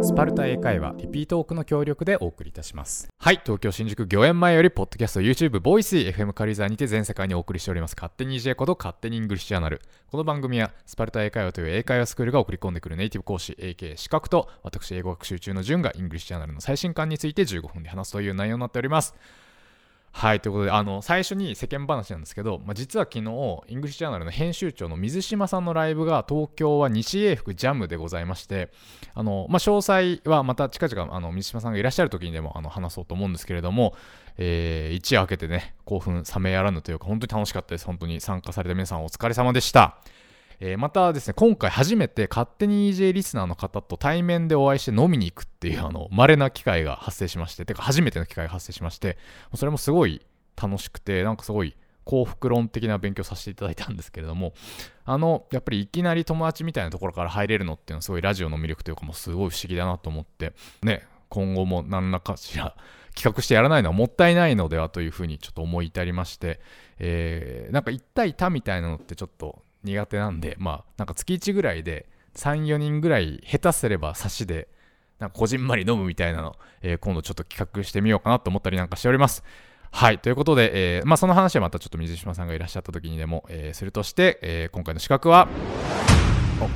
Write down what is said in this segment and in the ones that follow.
スパルタ英会話リピートオークの協力でお送りいたします。はい東京新宿御苑前よりポッドキャスト YouTube ボイス FM カリザーにて全世界にお送りしております。勝手に EJ こと勝手にイングリッシュジャーナル。この番組はスパルタ英会話という英会話スクールが送り込んでくるネイティブ講師 AK 資格と私英語学習中のジュンがイングリッシュジャーナルの最新刊について15分で話すという内容になっております。はいということであの最初に世間話なんですけど、まあ、実は昨日イングリッシュチャンネルの編集長の水島さんのライブが東京は西英福ジャムでございましてあの、まあ、詳細はまた近々あの水島さんがいらっしゃる時にでもあの話そうと思うんですけれども、えー、一夜明けてね興奮冷めやらぬというか本当に楽しかったです。本当に参加された皆さんお疲れ様でした。えー、またですね、今回初めて勝手に EJ リスナーの方と対面でお会いして飲みに行くっていう、あの、稀な機会が発生しまして、てか初めての機会が発生しまして、それもすごい楽しくて、なんかすごい幸福論的な勉強させていただいたんですけれども、あの、やっぱりいきなり友達みたいなところから入れるのっていうのはすごいラジオの魅力というかもうすごい不思議だなと思って、ね、今後も何らかしら企画してやらないのはもったいないのではというふうにちょっと思い至りまして、えー、なんか1対他みたいなのってちょっと苦手なんで、まあ、なんか月1ぐらいで3、4人ぐらい下手すれば差しで、なんかこじんまり飲むみたいなの、えー、今度ちょっと企画してみようかなと思ったりなんかしております。はい。ということで、えー、まあ、その話はまたちょっと水島さんがいらっしゃった時にでも、えー、するとして、えー、今回の資格は、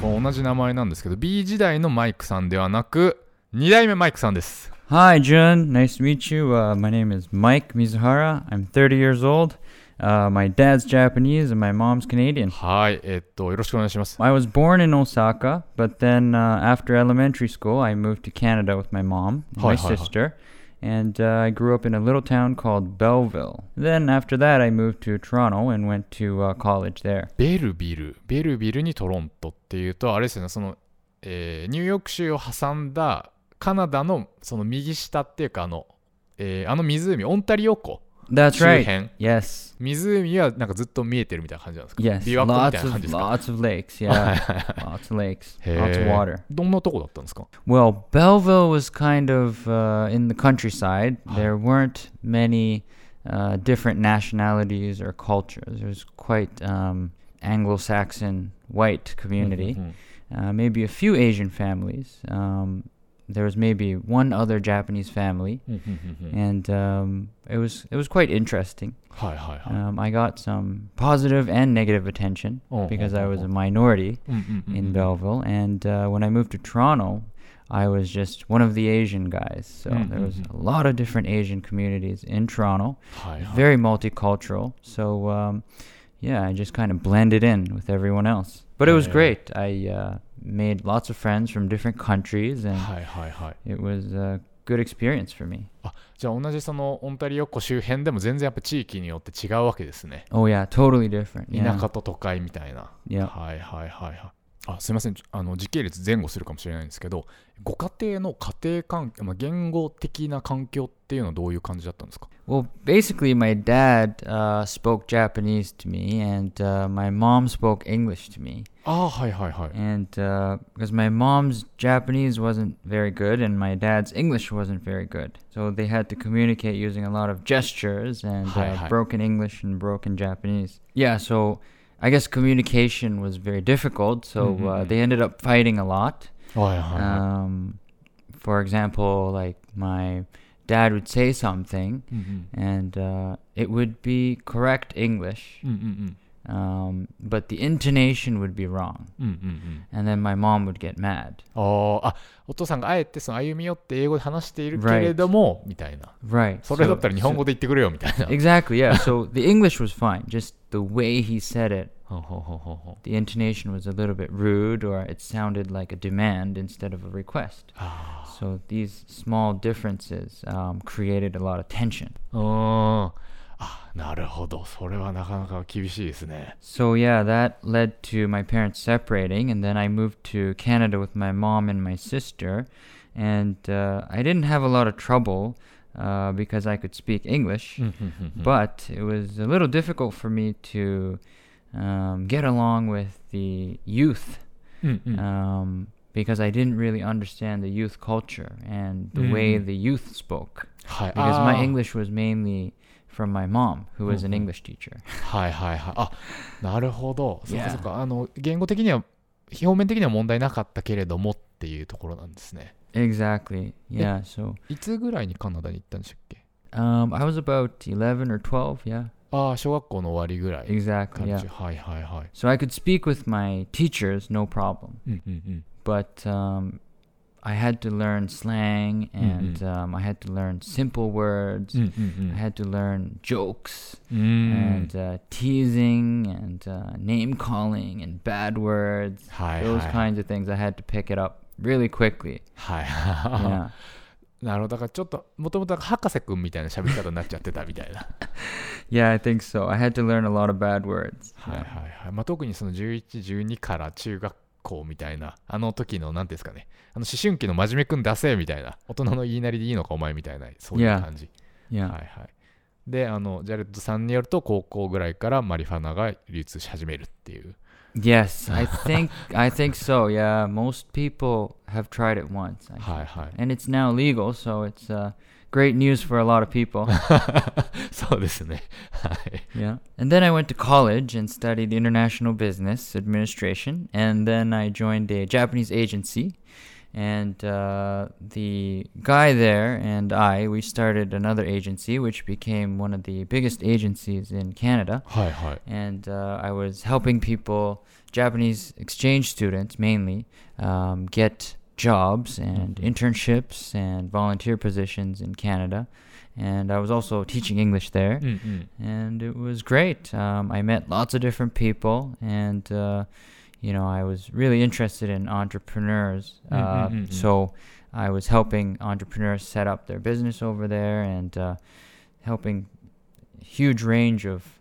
こ同じ名前なんですけど、B 時代のマイクさんではなく、2代目マイクさんです。Hi, Jun. Nice to meet you.、Uh, my name is Mike Mizuhara. I'm 30 years old. Uh, my dad's Japanese and my mom's Canadian. はい、えっと、よろしくお願いします。I was born in Osaka, but then uh, after elementary school, I moved to Canada with my mom and my sister. And uh, I grew up in a little town called Belleville. Then after that, I moved to Toronto and went to uh, college there. ベルビル、ベルビルにトロントっていうと、あれですよね、その、えー、ニューヨーク州を挟んだカナダのその右下っていうか、あの、えー、あの湖、オンタリオ湖 That's right. Yes. 湖はなんかずっと見えてるみたいな感じなんですか Yes. 琵琶湖みたいな感じですか Lots of, lots of lakes. Yeah. lots of lakes. Lots of water. どんなとこだったんですか Well, Belleville was kind of uh, in the countryside. There weren't many uh, different nationalities or cultures. It was quite um, Anglo-Saxon white community. Uh, maybe a few Asian families. Um, there was maybe one other Japanese family, and um, it was it was quite interesting. Hi hi Um, I got some positive and negative attention because I was a minority in Belleville, and uh, when I moved to Toronto, I was just one of the Asian guys. So there was a lot of different Asian communities in Toronto, very multicultural. So um, yeah, I just kind of blended in with everyone else. But it was great. I uh, made lots of friends from different countries, and it was a good experience for me. あじゃあ同じそのオンタリオ湖周辺でも全然やっぱ地域によって違うわけですね。Oh yeah, totally different. 田舎と都会みたいな。Yeah. はいはいはいはい。あすみませんあの時系列前後するかもしれないんですけどご家庭の家庭環境、まあ、言語的な環境っていうのはどういう感じだったんですか Well, basically, my dad uh, spoke Japanese to me, and uh, my mom spoke English to me. Oh, hi, hi, hi. And uh, because my mom's Japanese wasn't very good and my dad's English wasn't very good. So they had to communicate using a lot of gestures and hi, uh, hi. broken English and broken Japanese. Yeah, so I guess communication was very difficult. So mm-hmm. uh, mm-hmm. they ended up fighting a lot. Oh, yeah. hi. Um, for example, like my dad would say something mm-hmm. and uh, it would be correct English. Mm mm um, but the intonation would be wrong, and then my mom would get mad. ああ、お父さんがあえてその歩み寄って英語で話しているけれども、みたいな。Right. それだったら日本語で言ってくれよみたいな。Exactly. Yeah. so the English was fine, just the way he said it. the intonation was a little bit rude, or it sounded like a demand instead of a request. so these small differences um, created a lot of tension. なるほど。それはなかなか厳しいですね。So yeah, that led to my parents separating, and then I moved to Canada with my mom and my sister, and uh, I didn't have a lot of trouble. Uh, because I could speak English, but it was a little difficult for me to um, get along with the youth um, because I didn't really understand the youth culture and the way Mhm. the youth spoke. はい。 Because my あー English was mainly from my mom, who was an Mhm. English teacher. はいはいはい。あなるほど。そっか.そっか。あの、言語的には、表面的には問題なかったけれどもっていうところなんですね。Exactly. Yeah. So いつぐらいにカナダに行ったんでしたっけ um, I was about 11 or 12. Yeah. ああ、小学校の終わりぐらい。Exactly. 感 Yeah. じ。はいはいはい。So I could speak with my teachers, no problem. うんうんうん。But um, I had to learn slang and Mhm. um, I had to learn simple words. うんうんうん I had to learn jokes うーん and uh, teasing and uh, name calling and bad words. はい Those はい kinds of things. I had to pick it up really quickly. はい yeah. なるほどだからちょっともともと博士くんみたいな喋り方になっちゃってたみたいな Yeah, I think so. I had to learn a lot of bad words. はいはい Yeah. はい、まあ、特にその1112から中学 校みたいなあの時の何ていうんですかねあの思春期の真面目くん出せみたいな大人の言いなりでいいのかお前みたいなそういう感じ Yeah. はいはいであのジャレッドさんによると高校ぐらいからマリファナが流通し始めるっていう Yes, I think I think so. Yeah, most people have tried it once. I はい.はい And it's now legal, so it's uh, great news for a lot of people. そうですねはい yeah. And then I went to college and studied international business administration, and then I joined a Japanese agency. And uh, the guy there and I, we started another agency, which became one of the biggest agencies in Canada. はいはい and uh, I was helping people, Japanese exchange students mainly, um, get jobs and internships and volunteer positions in Canada. And I was also teaching English there. Mm-hmm. And it was great. Um, I met lots of different people. And, uh, you know, I was really interested in entrepreneurs. Mm, uh, mm-hmm. So I was helping entrepreneurs set up their business over there and uh, helping huge range of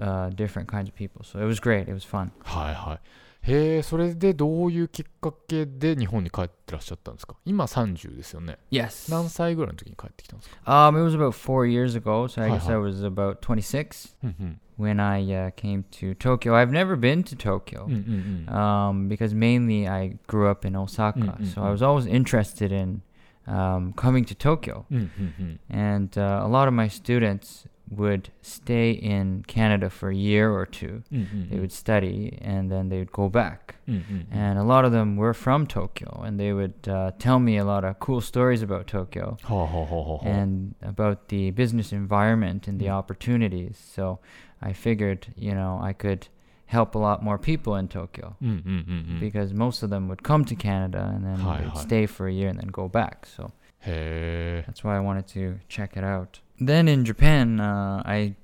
uh, different kinds of people. So it was great. It was fun. Hi, hi. へえ、それでどういうきっかけで日本に帰ってらっしゃったんですか今30ですよね。Yes. 何歳ぐらいの時に帰ってきたんですか Um, it was about four years ago, so I guess. I was about 26うんうん。when I uh, came to Tokyo. I've never been to Tokyo. うんうんうん。um, because mainly I grew up in Osaka, Mm, mm, so mm. I was always interested in um, coming to Tokyo. うんうんうん。And uh, a lot of my students would stay in Canada for a year or 2 mm-hmm. They mm-hmm. would study and then they would go back. Mm-hmm, mm-hmm. And a lot of them were from Tokyo and they would uh, tell me a lot of cool stories about Tokyo ho, ho, ho, and about the business environment and the mm. opportunities. So I figured, you know, I could help a lot more people in Tokyo mm, mm, because most of them would come to Canada and then hi, they'd hi. stay for a year and then go back. So hey. that's why I wanted to check it out. Then in Japan, uh, I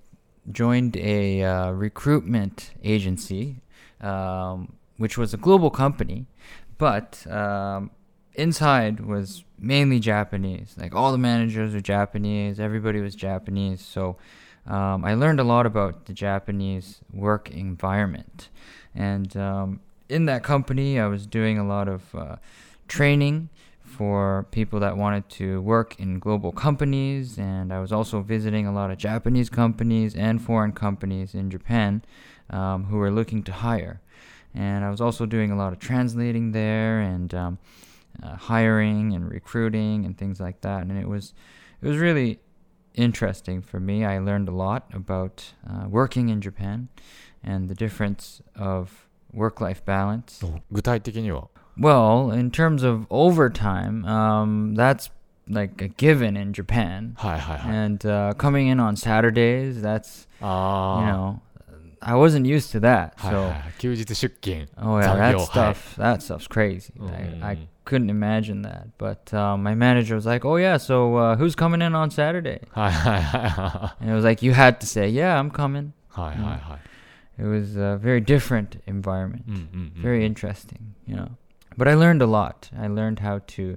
joined a uh, recruitment agency, um, which was a global company, but um, inside was mainly Japanese. Like all the managers were Japanese, everybody was Japanese. So um, I learned a lot about the Japanese work environment. And um, in that company, I was doing a lot of uh, training for people that wanted to work in global companies. And I was also visiting a lot of Japanese companies and foreign companies in Japan um, who were looking to hire. And I was also doing a lot of translating there and um, uh, hiring and recruiting and things like that. And it was it was really interesting for me. I learned a lot about uh, working in Japan and the difference of work-life balance. 具体的には Well, in terms of overtime, um, that's like a given in Japan. はいはいはい。 And uh, coming in on Saturdays, that's あ you あ。 know, I wasn't used to that. はいはいは So, い。休日出勤。 oh yeah, that 残業、 stuff, that stuff's crazy. Mm, I, I mm. couldn't imagine that. But um, my manager was like, "Oh yeah, so uh, who's coming in on Saturday?" はいはいはいは And it was like you had to say, "Yeah, I'm coming." い。はいはいはい。 It was a very different environment. うんうんうん。 very interesting, you know. but I learned a lot. I learned how to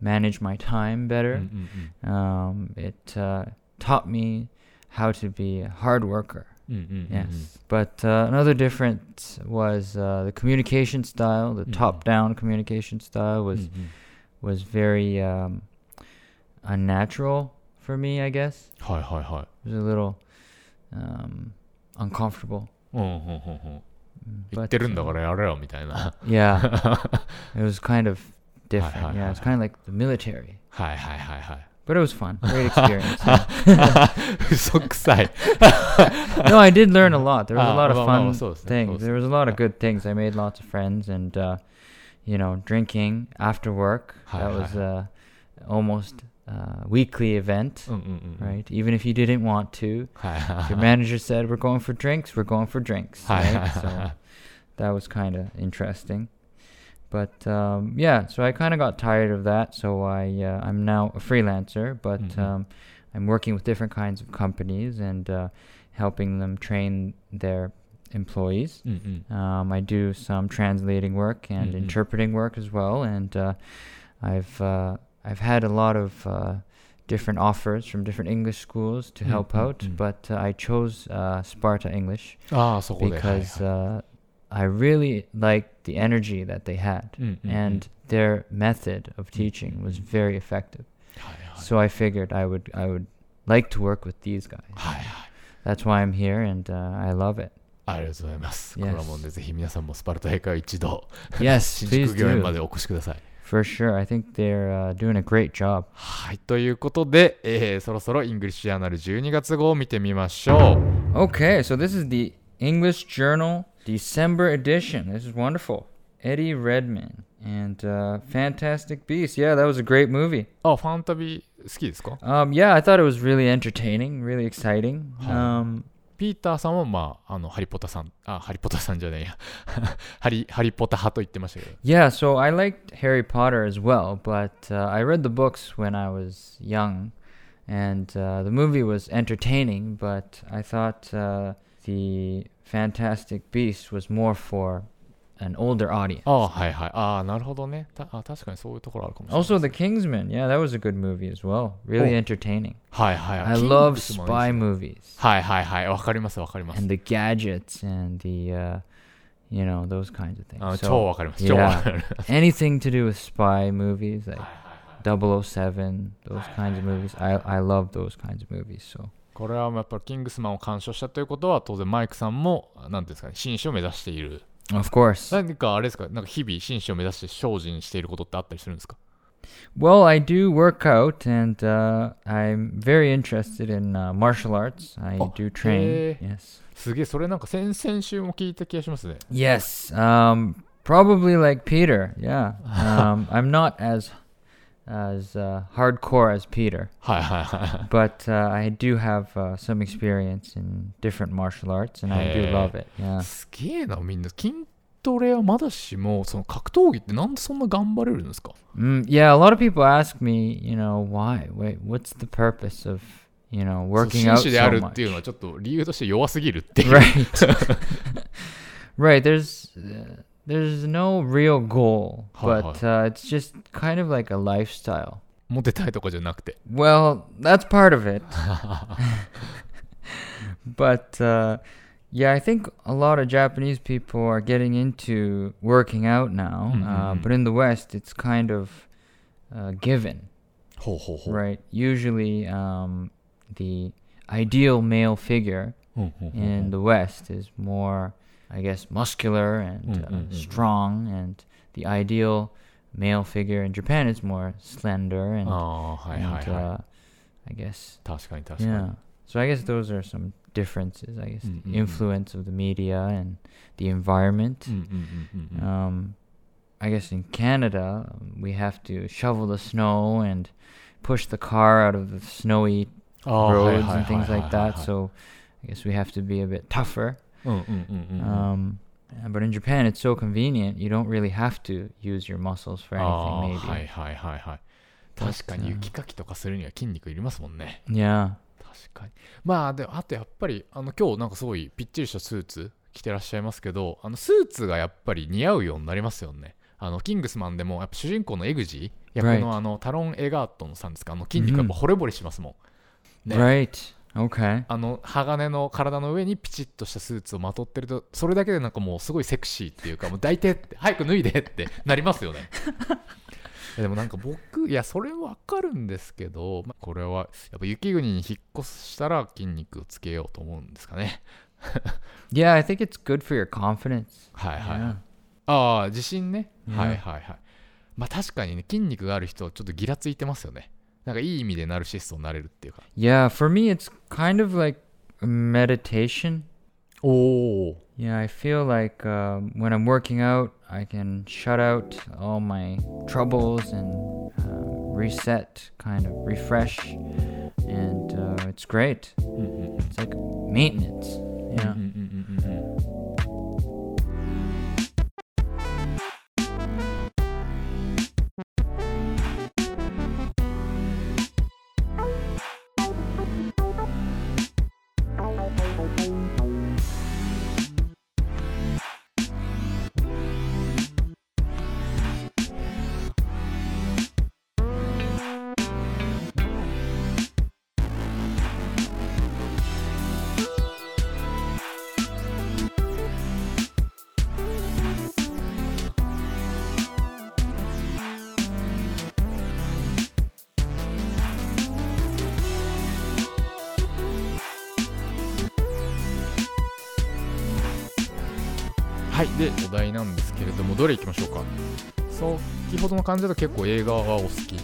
manage my time better. Mm-hmm. Um, it uh, taught me how to be a hard worker. Mm-hmm. Yes. But uh, another difference was uh, the communication style. The mm-hmm. top-down communication style was was very um, unnatural for me, I guess. Hi, hi, hi. It was a little um, uncomfortable. Oh, oh, oh, 言 But, ってるんだ uh, からやれよみたいな Yeah, it was kind of Hi, different. hi, Yeah, hi, it's kind of like the military, はいはいはいはい but it was fun. Great experience. yeah. 嘘くさい no, I did learn a lot. There was a Ah, lot of well, well, fun so it's- so things. it's- There was a lot of yeah. good things. I made lots of friends, and uh, you know, drinking after work. Hi, that hi, was hi. a almost uh, weekly event, mm, mm, mm, right? Even if you didn't want to, your manager said, "We're going for drinks. We're going for drinks." Right? so that was kind of interesting. But um, yeah, so I kind of got tired of that. So I uh, I'm now a freelancer, but mm-hmm. um, I'm working with different kinds of companies and uh, helping them train their employees. Um, I do some translating work and mm-hmm. interpreting work as well, and uh, I've uh, I've had a lot of uh, different offers from different English schools to help Mhm, out, mhm. but uh, I chose uh, Sparta English ああそこで because はいはい uh, I really liked the energy that they had, うんうんうん and their method of teaching was Mhm. very effective. はいはい So I figured I would I would like to work with these guys. はいはい That's why I'm here, and uh, I love it. ありがとうございます。 Yes. これはもうね、ぜひ皆さんもスパルタ英会話一度、 Yes, 新 please 宿御苑ま do. でお越しください。 for sure. I think they're、uh, doing a great job. はい。ということで、えー、そろそろ English Journal 12月号を見てみましょう。Okay, so this is the English Journal December edition. This is wonderful. Eddie Redmayne and uh, Fantastic Beasts. Yeah, that was a great movie. Oh, Fantabi Um, yeah, I thought it was really entertaining, really exciting. Um, ピーターさんは、まあ、あの、ハリポタさん、あ、ハリポタさんじゃないや。ハリ、ハリポタ派と言ってましたけど。 yeah, so I liked Harry Potter as well, but uh, I read the books when I was young, and uh, the movie was entertaining, but I thought uh, the Fantastic Beasts was more for an older audience. ああ、はいはい。ああ、なるほどね。たあ確かにそういうところあるかもしれない。Also, The Kingsman. Yeah, that was a good movie as well. Really Oh. entertaining. はいはいはい。I love spy movies はいはいはい。わかりますわかります and。the gadgets and the, uh, you know, those kinds of あ things. 超 So わかります。超わかります。anything to do with spy movies, like 007, those kinds of movies. I I love those kinds of movies. So これはやっぱりキングスマンを鑑賞したということは当然マイクさんも何ですかね紳士を目指している of course. 何かあれですかなんか日々紳士を目指して精進していることってあったりするんですか Well, I do work out, and uh, I'm very interested in uh, martial arts. I Oh, do train. hey. Yes. すげえそれなんか先々週も聞いた気がしますね Yes. Um, probably like Peter. Yeah. Um, I'm not as as uh, hardcore as Peter, はいはいはい but uh, I do have uh, some experience in different martial arts, and I do Hey. love it. Yeah. すげえなみんな筋トレはまだしもその格闘技ってなんでそんな頑張れるんですか Mm, yeah. A lot of people ask me, you know, why? Wait, what's the purpose of you know そう working 紳 out 士であ so る much? っていうのはちょっと理由として弱すぎるっていう right right there's uh, there's no real goal Hi, but uh, it's just kind of like a lifestyle モテたいとかじゃなくて well that's part of it but uh, yeah i think a lot of japanese people are getting into working out now uh, Mhm. but in the west it's kind of uh, given ほうほうほう right usually um, the ideal male figure ほうほうほう in the West is more, I guess, muscular and Mm, uh, mm, mm, mm. strong, and the ideal male figure in Japan is more slender and, ああーはいはい and は uh, I guess, い確かに確かに yeah. So I guess those are some differences. I guess Mm, the mm, mm. influence of the media and the environment. うんうんうんうんうん Um, I guess in Canada um, we have to shovel the snow and push the car out of the snowy あーはい roads はい and things はいはい like that. はい So I guess we have to be a bit tougher. Um, but in Japan, it's so convenient. You don't really have to use your muscles for あ anything, ー maybe. はいはいはいはい確かに雪かきとかするには筋肉いりますもんね Yeah. 確かにまあでもあとやっぱりあの今日なんかすごいぴっちりしたスーツ着てらっしゃいますけどあのスーツがやっぱり似合うようになりますよねあのキングスマンでもやっぱ主人公のエグジ役 Right. のあのタロン・エガートンさんですか？あの筋肉がやっぱ惚れ惚れしますもん、ね Right. Okay. あの鋼の体の上にピチッとしたスーツをまとってるとそれだけでなんかもうすごいセクシーっていうかもう抱いてって 早く脱いでってなりますよね。でもなんか僕いやそれわかるんですけど、まあこれはやっぱ雪国に引っ越したら筋肉をつけようと思うんですかね。Yeah, I think it's good for your confidence. はいはい、Yeah. ああ自信ね、うんはいはいはい。まあ確かにね筋肉がある人ちょっとギラついてますよねなんかいい意味でナルシストになれるっていうか Yeah, for me, it's kind of like meditation. おお Yeah, I feel like um, when I'm working out, I can shut out all my troubles and uh, reset, kind of refresh, and uh, it's great. うんうんうん It's like maintenance. うん はいでお題なんですけれどもどれいきましょうか先ほどの感じだと結構映画はお好き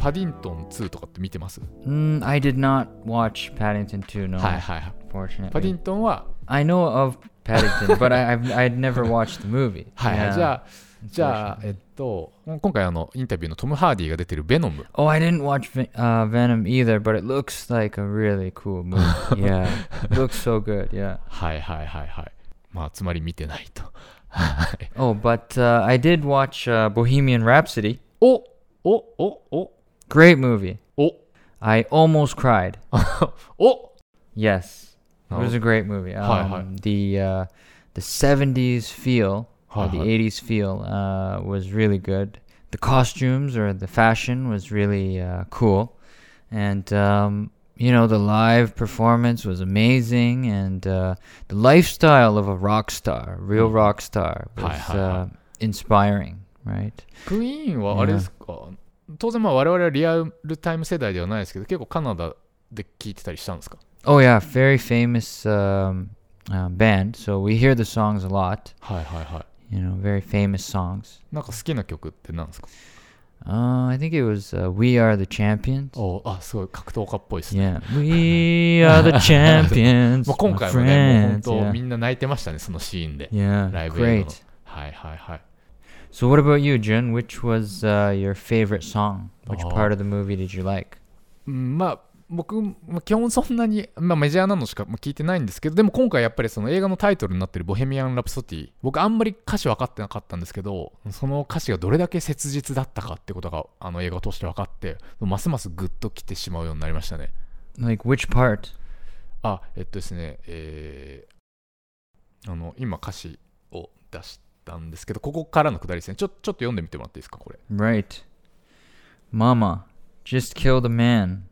パディントン2とかって見てます Mm, I did not watch Paddington 2, no, はいはいはい fortunately. パディントンは I know of Paddington, but I, I've I'd never watched the movie. はいはい、Yeah. じゃあじゃあえっと今回あのインタビューのトム・ハーディが出てるベノム Oh, I didn't watch uh, Venom either, but it looks like a really cool movie. yeah, looks so good. Yeah. はいはいはいはいまあつまり見てないとはい Oh, but uh, I did watch uh, Bohemian Rhapsody. おおおお Great movie. お I almost cried. お Yes, it was a great movie. Hi, Um, hi. The uh, the '70s feel Hi, or the hi. '80s feel uh, was really good. The costumes or the fashion was really uh, cool, and um, you know the live performance was amazing, and uh, the lifestyle of a rock star, real Mm. rock star, Hi, was hi, hi. uh, inspiring. Right? クイーンはあれですか、当然まあ我々はリアルタイム世代ではないですけど結構カナダで聞いてたりしたんですか Oh yeah, very famous um, uh, band. So we hear the songs a lot. はいはいはい You know, very famous songs. なんか好きな曲って何ですか Uh, I think it was uh, "We Are the Champions." おあすごい格闘家っぽいですね Yeah, we are the champions. まあ今 my 回もねもう本 friends. 当 yeah. みんな泣いてましたねそのシーンで yeah, ライブ映画の great. はいはいはい So, what about you, Jun? Which was uh, your favorite song? Which Oh. part of the movie did you like? うんまあ 僕、まあ、基本そんなに、まあ、メジャーなのしかまあ聞いてないんですけどでも今回やっぱりその映画のタイトルになってる「ボヘミアン・ラプソディ」僕あんまり歌詞分かってなかったんですけどその歌詞がどれだけ切実だったかってことがあの映画を通して分かってますますグッときてしまうようになりましたね Like which part? あえっとですねえーあの今歌詞を出したんですけどここからのくだりですねちょちょっと読んでみてもらっていいですかこれ Right. Mama just killed a man.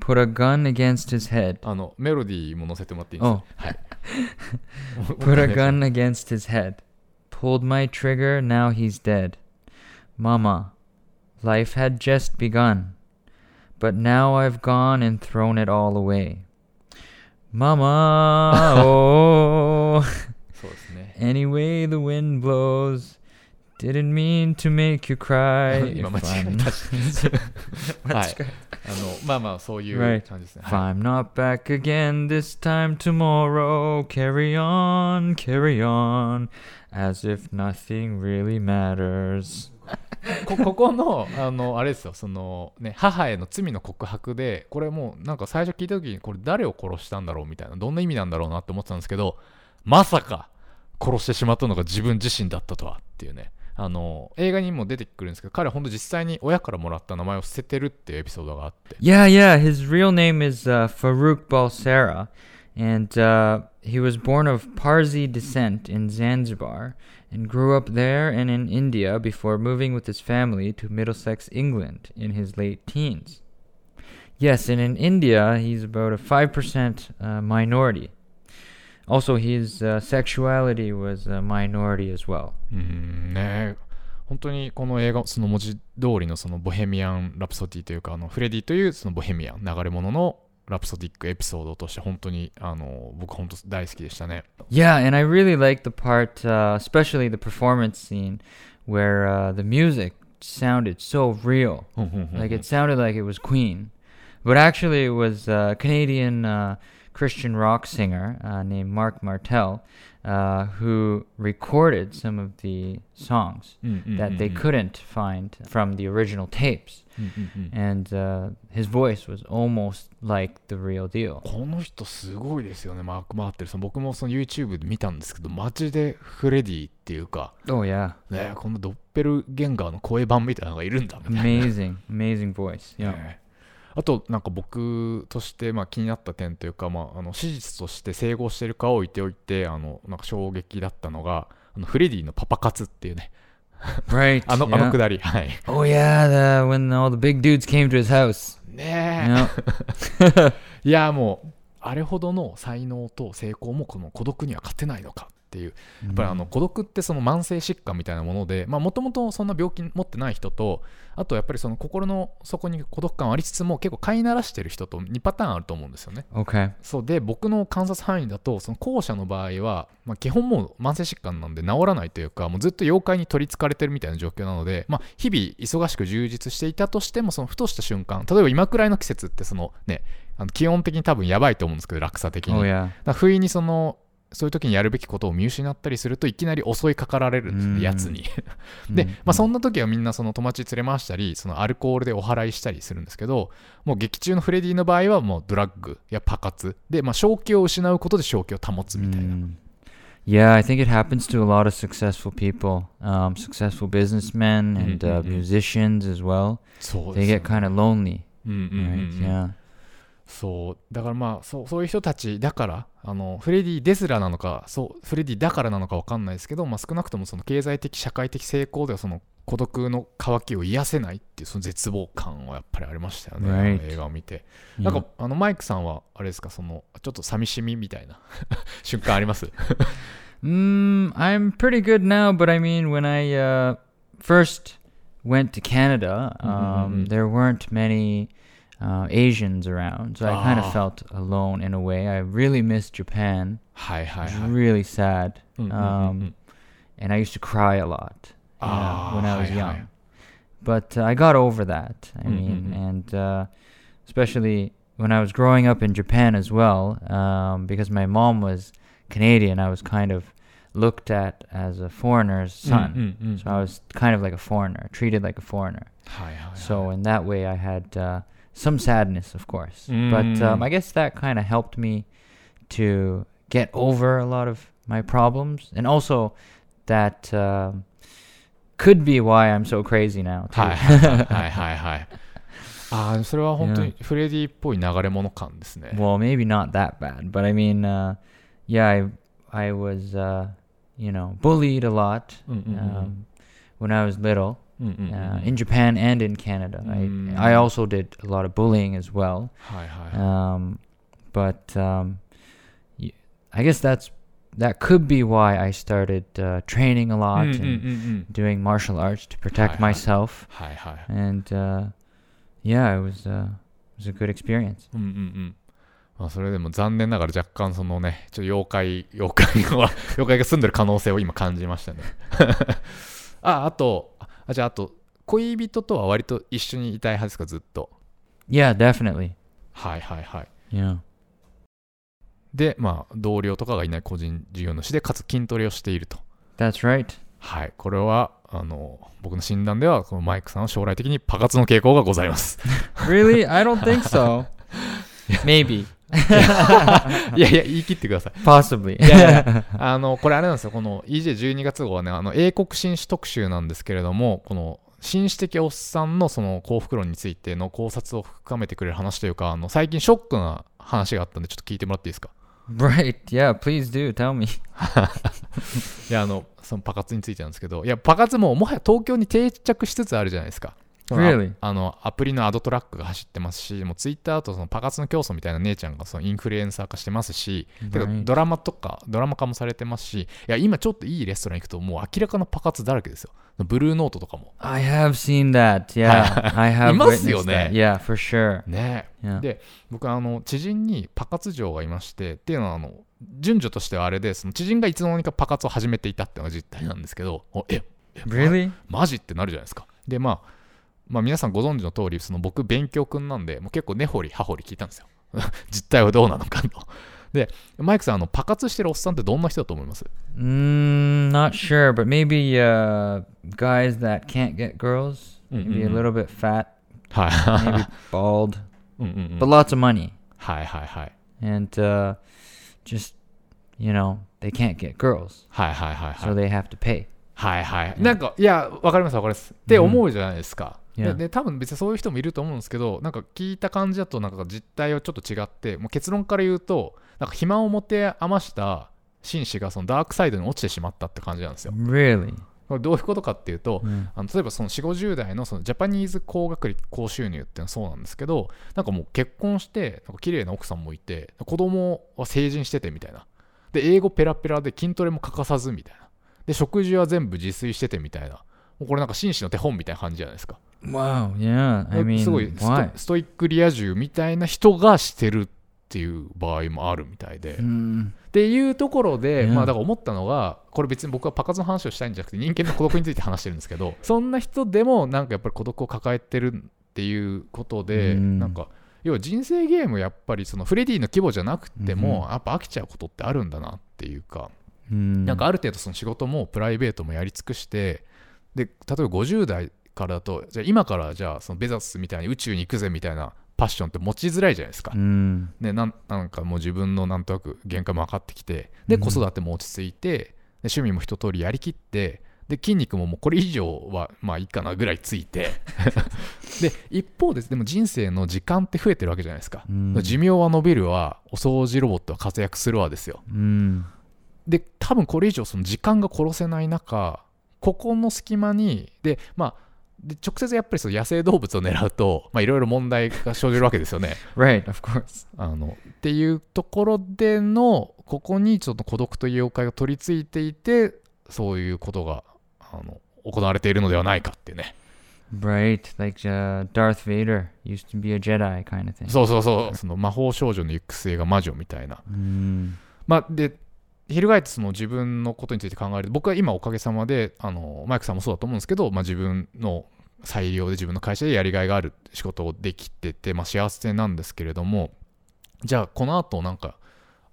Put a gun against his head. あのメロディーも載せてもらっていいですか、はい Put a gun against his head. Pulled my trigger, now he's dead. Mama, life had just begun. But now I've gone and thrown it all away. Mama, oh, そうですね any way the wind blows. Didn't mean to make you cry. 今間違えた しはい That's good. あのまあまあそういう.感じですね。I'm not back again this time tomorrow, carry on, carry on, as if nothing really matters. こここのあのあれですよそのね母への罪の告白でこれもうなんか最初聞いた時にこれ誰を殺したんだろうみたいなどんな意味なんだろうなって思ってたんですけどまさか殺してしまったのが自分自身だったとはっていうねあの映画にも出てくるんですけど彼は本当実際に親からもらった名前を捨ててるっていうエピソードがあって Yeah, yeah, his real name is、uh, Farrokh Bulsara, and、uh, he was born of Parsi descent in Zanzibar and grew up there and in India before moving with his family to Middlesex, England in his late teens. Yes, and in India he's about a 5% uh, minority. Also, his uh, sexuality was a minority as well. うーんね本当にこの映画その文字通りのそのボヘミアン・ラプソディというかあのフレディというそのボヘミアン流れ物の ラプソディックエピソードとして本当にあの僕本当大好きでしたね。 Yeah, and I really like the part, uh, especially the performance scene, where uh, the music sounded so real. うんうんうんうん Like it sounded like it was Queen, but actually it was a Canadian uh, Christian rock singer uh, named Marc Martel, uh, who recorded some of the songs mm-hmm. that mm, they mm. couldn't find from the original tapes. Mm-hmm. And uh, his voice was almost like the real deal. この人すごいですよね、マーク・マーテルさん。僕もその YouTube で見たんですけど、マジでフレディっていうか、oh, yeah. ね、このドッペルゲンガーの声版みたいなのがいるんだみたいな。Amazing, amazing voice. Yeah. ねあと、なんか僕として、まあ、気になった点というか、まあ、あの史実として整合してるかを置いておいて、あのなんか衝撃だったのが、あのフレディのパパ活っていうね、Right. あの,、yeah. あのくだり。はい。Oh yeah, the, when all the big dudes came to his house. ね.え。いや、もう、あれほどの才能と成功もこの孤独には勝てないのかっていう。やっぱりあの孤独ってその慢性疾患みたいなものでもともとそんな病気持ってない人とあとやっぱりその心の底に孤独感ありつつも結構飼いならしてる人と2パターンあると思うんですよね。Okay. そうで僕の観察範囲だとその後者の場合は、まあ、基本もう慢性疾患なんで治らないというかもうずっと妖怪に取りつかれてるみたいな状況なので、まあ、日々忙しく充実していたとしてもそのふとした瞬間例えば今くらいの季節ってそのねあの気温的に多分やばいと思うんですけど落差的に。Oh だ yeah. 不意にそのそういう時にやるべきことを見失ったりするといきなり襲いかかられるんですうんね、やつに。で、Mm. まあ、そんな時はみんなその友達連れ回したり、そのアルコールでお祓いしたりするんですけど、もう劇中のフレディの場合はもうドラッグやパ活で、まあ、正気を失うことで正気を保つみたいな。Mm. Yeah, I think it happens to a lot of successful people, um, successful businessmen and uh, Mhm, mhm. musicians as well. They get kind of lonely, right? うん Yeah. そうだからまあそうそういう人たちだからあのフレディですらなのかそうフレディだからなのか分かんないですけど、まあ、少なくともその経済的社会的成功ではその孤独の渇きを癒せないっていうその絶望感はやっぱりありましたよね、Right. 映画を見て Yeah. なんかあのマイクさんはあれですか？そのちょっと寂しみみたいな 瞬間あります？Mm, I'm pretty good now, but I mean, when I uh, first went to Canada, Mhm, um, mhm. there weren't many Uh, Asians around. So I kind of ah. felt alone in a way. I really missed Japan. Hi, hi, hi. really sad. Mm, mm, mm, um, and I used to cry a lot you know, ah, when I was hi, hi. young. But uh, I got over that. I mean, and uh, especially when I was growing up in Japan as well, um, because my mom was Canadian, I was kind of looked at as a foreigner's son. mm, mm, So I was kind of like a foreigner, treated like a foreigner. Hi, hi, hi. So in that way, I had uh, some sadness, of course. But Mm. um, I guess that kind of helped me to get over a lot of my problems, and also that um, could be why I'm so crazy now. Too. はいはいはいはいはいああそれは本当にフレディっぽい流れ物感ですね well, maybe not that bad, but I mean, uh, yeah, I I was uh, you know bullied a lot うんうんうん um, when I was little. うんうんうん uh, in Japan and in Canada. Mm. I I also did a lot of bullying as well. はいはい Um, but um, y- I guess that's that could be why I started uh, training a うん lot うんうんう and ん doing martial arts to protect Hi, hi. myself. はいはい And uh, yeah, it was uh, it was a good experience. うんうんうんまあそれでも残念ながら若干そのねちょっと妖怪妖怪が妖怪が住んでる可能性を今感じましたねああと あじゃああと恋人とは割と一緒にいたい派ですかずっと？Yeah, definitely. はいはいはい Yeah. でまあ同僚とかがいない個人事業主でかつ筋トレをしていると That's right. はいこれはあの僕の診断ではこのマイクさんは将来的にパ活の傾向がございます really? I don't think so. Maybe. いやいや言い切ってください Possibly. いやいやあのこれあれなんですよこの EJ12 月号はねあの英国紳士特集なんですけれどもこの紳士的おっさんのその幸福論についての考察を深めてくれる話というかあの最近ショックな話があったんでちょっと聞いてもらっていいですか？Right. Yeah, please do. Tell me. いやあのそのパ活についてなんですけどいやパ活ももはや東京に定着しつつあるじゃないですか Really? あのアプリのアドトラックが走ってますしもうツイッターとそのパカツの競争みたいな姉ちゃんがそのインフルエンサー化してますし、ドラマとかドラマ化もされてますしいや今ちょっといいレストラン行くともう明らかなパカツだらけですよブルーノートとかも I have seen that. Yeah, I have いますよね。Yeah, for sure. ね y で僕あの知人にパカツ嬢がいましてっていうのはあの順序としてはあれでその知人がいつの間にかパカツを始めていたっていうのが実態なんですけどええ Really? マジってなるじゃないですか。で、まあ、まあ、皆さんご存知の通り、その僕、勉強くんなんで、もう結構根掘り葉掘り聞いたんですよ。実態はどうなのかと。で、マイクさん、あのパカツしてるおっさんってどんな人だと思います Mm, not sure, but maybe uh, guys that can't get girls. Mm, Maybe a mm, mm. little bit fat, はい。maybe bald, but lots of money. はいはいはい。And uh, just, you know, they can't get girls, はいはいはいはい。so they have to pay. はいはい。なんか、いや、わかりますわかります。って思うじゃないですか。うんでで多分別にそういう人もいると思うんですけどなんか聞いた感じだとなんか実態はちょっと違ってもう結論から言うとなんか暇を持て余した紳士がそのダークサイドに落ちてしまったって感じなんですよ。Really? これどういうことかっていうと、Mm. あの例えばその4 5 0代のそのジャパニーズ高学歴高収入っていうのはそうなんですけどなんかもう結婚してなんか綺麗な奥さんもいて子供は成人しててみたいなで英語ペラペラで筋トレも欠かさずみたいなで食事は全部自炊しててみたいなもうこれなんか紳士の手本みたいな感じじゃないですか Wow, yeah. I mean, すごいスト?ストイックリア充みたいな人がしてるっていう場合もあるみたいで、Mm. っていうところで、うんまあだから思ったのがこれ別に僕はパカツの話をしたいんじゃなくて人間の孤独について話してるんですけどそんな人でもなんかやっぱり孤独を抱えてるっていうことで、うんなんか要は人生ゲームやっぱりそのフレディの規模じゃなくても、うんやっぱ飽きちゃうことってあるんだなっていうか、Mm. なんかある程度その仕事もプライベートもやり尽くしてで例えば50代からだとじゃあ今からじゃあそのベザスみたいに宇宙に行くぜみたいなパッションって持ちづらいじゃないですか。Mm. ね、なんなんかもう自分のなんとなく限界も分かってきてでうん子育ても落ち着いてで趣味も一通りやりきってで筋肉ももうこれ以上はまあいいかなぐらいついてで一方ででも人生の時間って増えてるわけじゃないですか、うん寿命は伸びるわお掃除ロボットは活躍するわですよ Mm. で多分これ以上その時間が殺せない中ここの隙間にでまあで直接やっぱりその野生動物を狙うとまあいろいろ問題が生じるわけですよね Right, of course. あのっていうところでのここにちょっと孤独という妖怪が取り付いていてそういうことがあの行われているのではないかっていうね Right, like uh, Darth Vader used to be a Jedi kind of thing. そうそうそうその魔法少女の行く末が魔女みたいな Mm. まあで翻ってその自分のことについて考えると僕は今おかげさまであのマイクさんもそうだと思うんですけど、まあ、自分の裁量で自分の会社でやりがいがある仕事をできてて、まあ、幸せなんですけれどもじゃあこの後なんか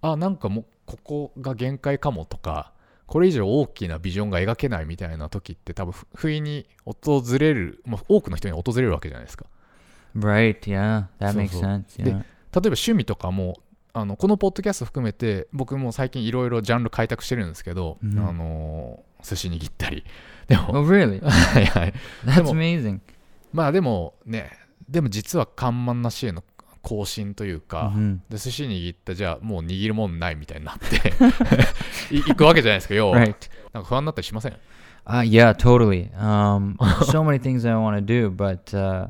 あなんかもうここが限界かもとかこれ以上大きなビジョンが描けないみたいな時って多分ふ不意に訪れる、まあ、多くの人に訪れるわけじゃないですか Right, yeah, that makes sense. で.例えば趣味とかもあのこのポッドキャスト含めて僕も最近いろいろジャンル開拓してるんですけど、うんあの寿司握ったりでも Oh, really? はいはい。That's も amazing. まあでもね、でも実は緩慢な死への更新というか、Mhm. で寿司握ったじゃあもう握るもんないみたいになって い行くわけじゃないですか、要は。Right. なんか不安になったりしません？Uh, yeah, totally. Um, so many things I want to do, but uh,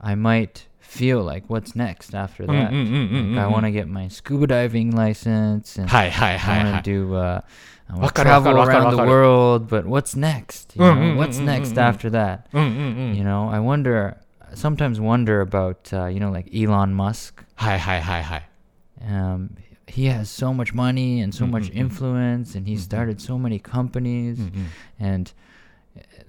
I might feel like what's next after mm, that. Mm, mm, mm, like, I mm, want to mm. get my scuba diving license. And hi, hi, hi, I want to do. Uh, I want to travel around the world, but what's next? You know, what's next after that? You know, I wonder. Sometimes wonder about uh, you know like Elon Musk. Hi, hi, hi, hi. Um, he has so much money and so much influence, and he started so many companies, and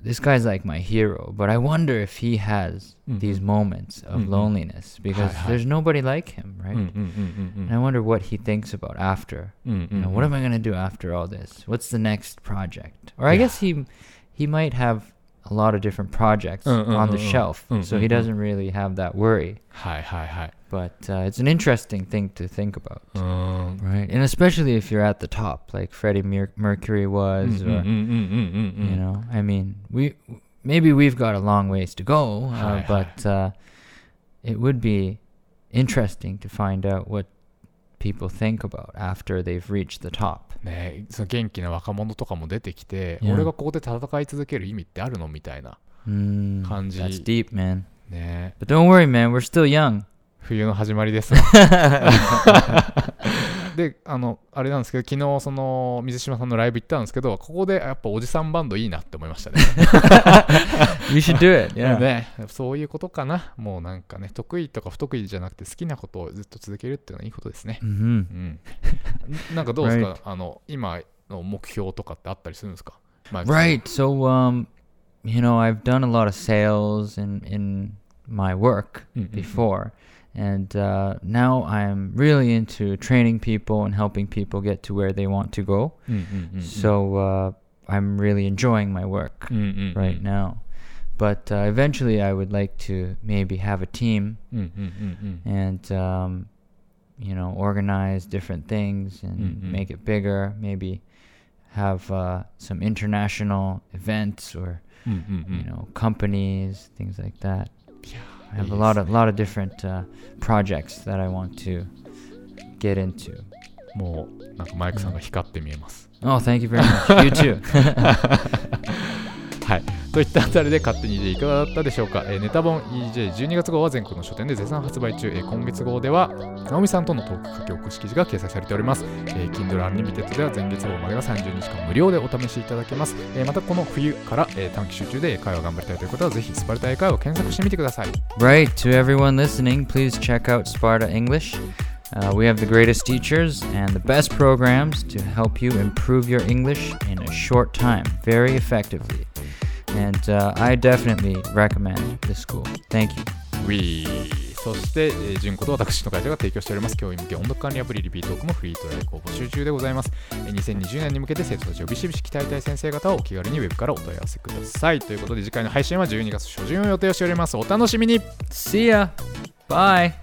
this guy's like my hero, but I wonder if he has mm-hmm. these moments of mm-hmm. loneliness because hi, hi. there's nobody like him, right? Mm-hmm, mm-hmm, mm-hmm. and I wonder what he thinks about after. Mm-hmm, you know, what am I gonna do after all this? What's the next project? Or I yeah. guess he he might have a lot of different projects mm, mm, on the mm, shelf, so he doesn't really have that worry. Hi, hi, hi. But uh, it's an interesting thing to think about, um, right? And especially if you're at the top, like Freddie Mer- Mercury was, or you know, I mean, we maybe we've got a long ways to go, uh, hi, but hi. Uh, it would be interesting to find out what people think about after they've reached the top ねその元気な若者とかも出てきて、Yeah. 俺がここで戦い続ける意味ってあるのみたいな Mm, 感じ。that's deep, man. ね But don't worry, man. We're still young. 冬の始まりです。で、あの、あれなんですけど、昨日、その、水島さんのライブ行ったんですけど、ここでやっぱおじさんバンドいいなって思いましたね。You should do it. Yeah. ね、そういうことかな。もうなんかね、得意とか不得意じゃなくて、好きなことをずっと続けるっていうのはいいことですね。hmm うん。なんかどうですか？Right. あの、今の目標とかってあったりするんですか？Right. So, um, you know, I've done a lot of sales in in my work Mm, mm, mm. before, And uh, now I'm really into training people and helping people get to where they want to go. Mm-hmm. So uh, I'm really enjoying my work mm-hmm. right now. But uh, eventually, I would like to maybe have a team mm-hmm. and, um, you know, organize different things and make it bigger. Maybe have uh, some international events or, you know, companies, things like that. Yeah. I have いい a です lot of lot of different uh, projects that I want to get into. もうなんかマイクさんが光って見えます。 Oh, thank you very much. you too. はい。 といったあたりで勝手に EJ いかがだったでしょうか、えーネタ本 EJ12 月号は全国の書店で絶賛発売中、えー今月号では直美さんとのトーク書き起こし記事が掲載されております、えー Kindle Unlimited では前月号までが30日間無料でお試しいただけます、えーまたこの冬から、えー短期集中で英会話頑張りたいという方はぜひスパルタ英会話を検索してみてください Right, to everyone listening, please check out Sparta English. Uh, we have the greatest teachers and the best programs to help you improve your English in a short time, very effectively. And uh, I definitely recommend this school. Thank you. ウィーそして、えー、純子と私の会社が提供しております教員向け音読管理アプリリピートークもフリートライクを募集中でございます。えー2020年に向けて生徒たちをビシビシ鍛えたい先生方はお気軽にウェブからお問い合わせください。ということで次回の配信は12月初旬を予定しております。お楽しみに See ya. Bye.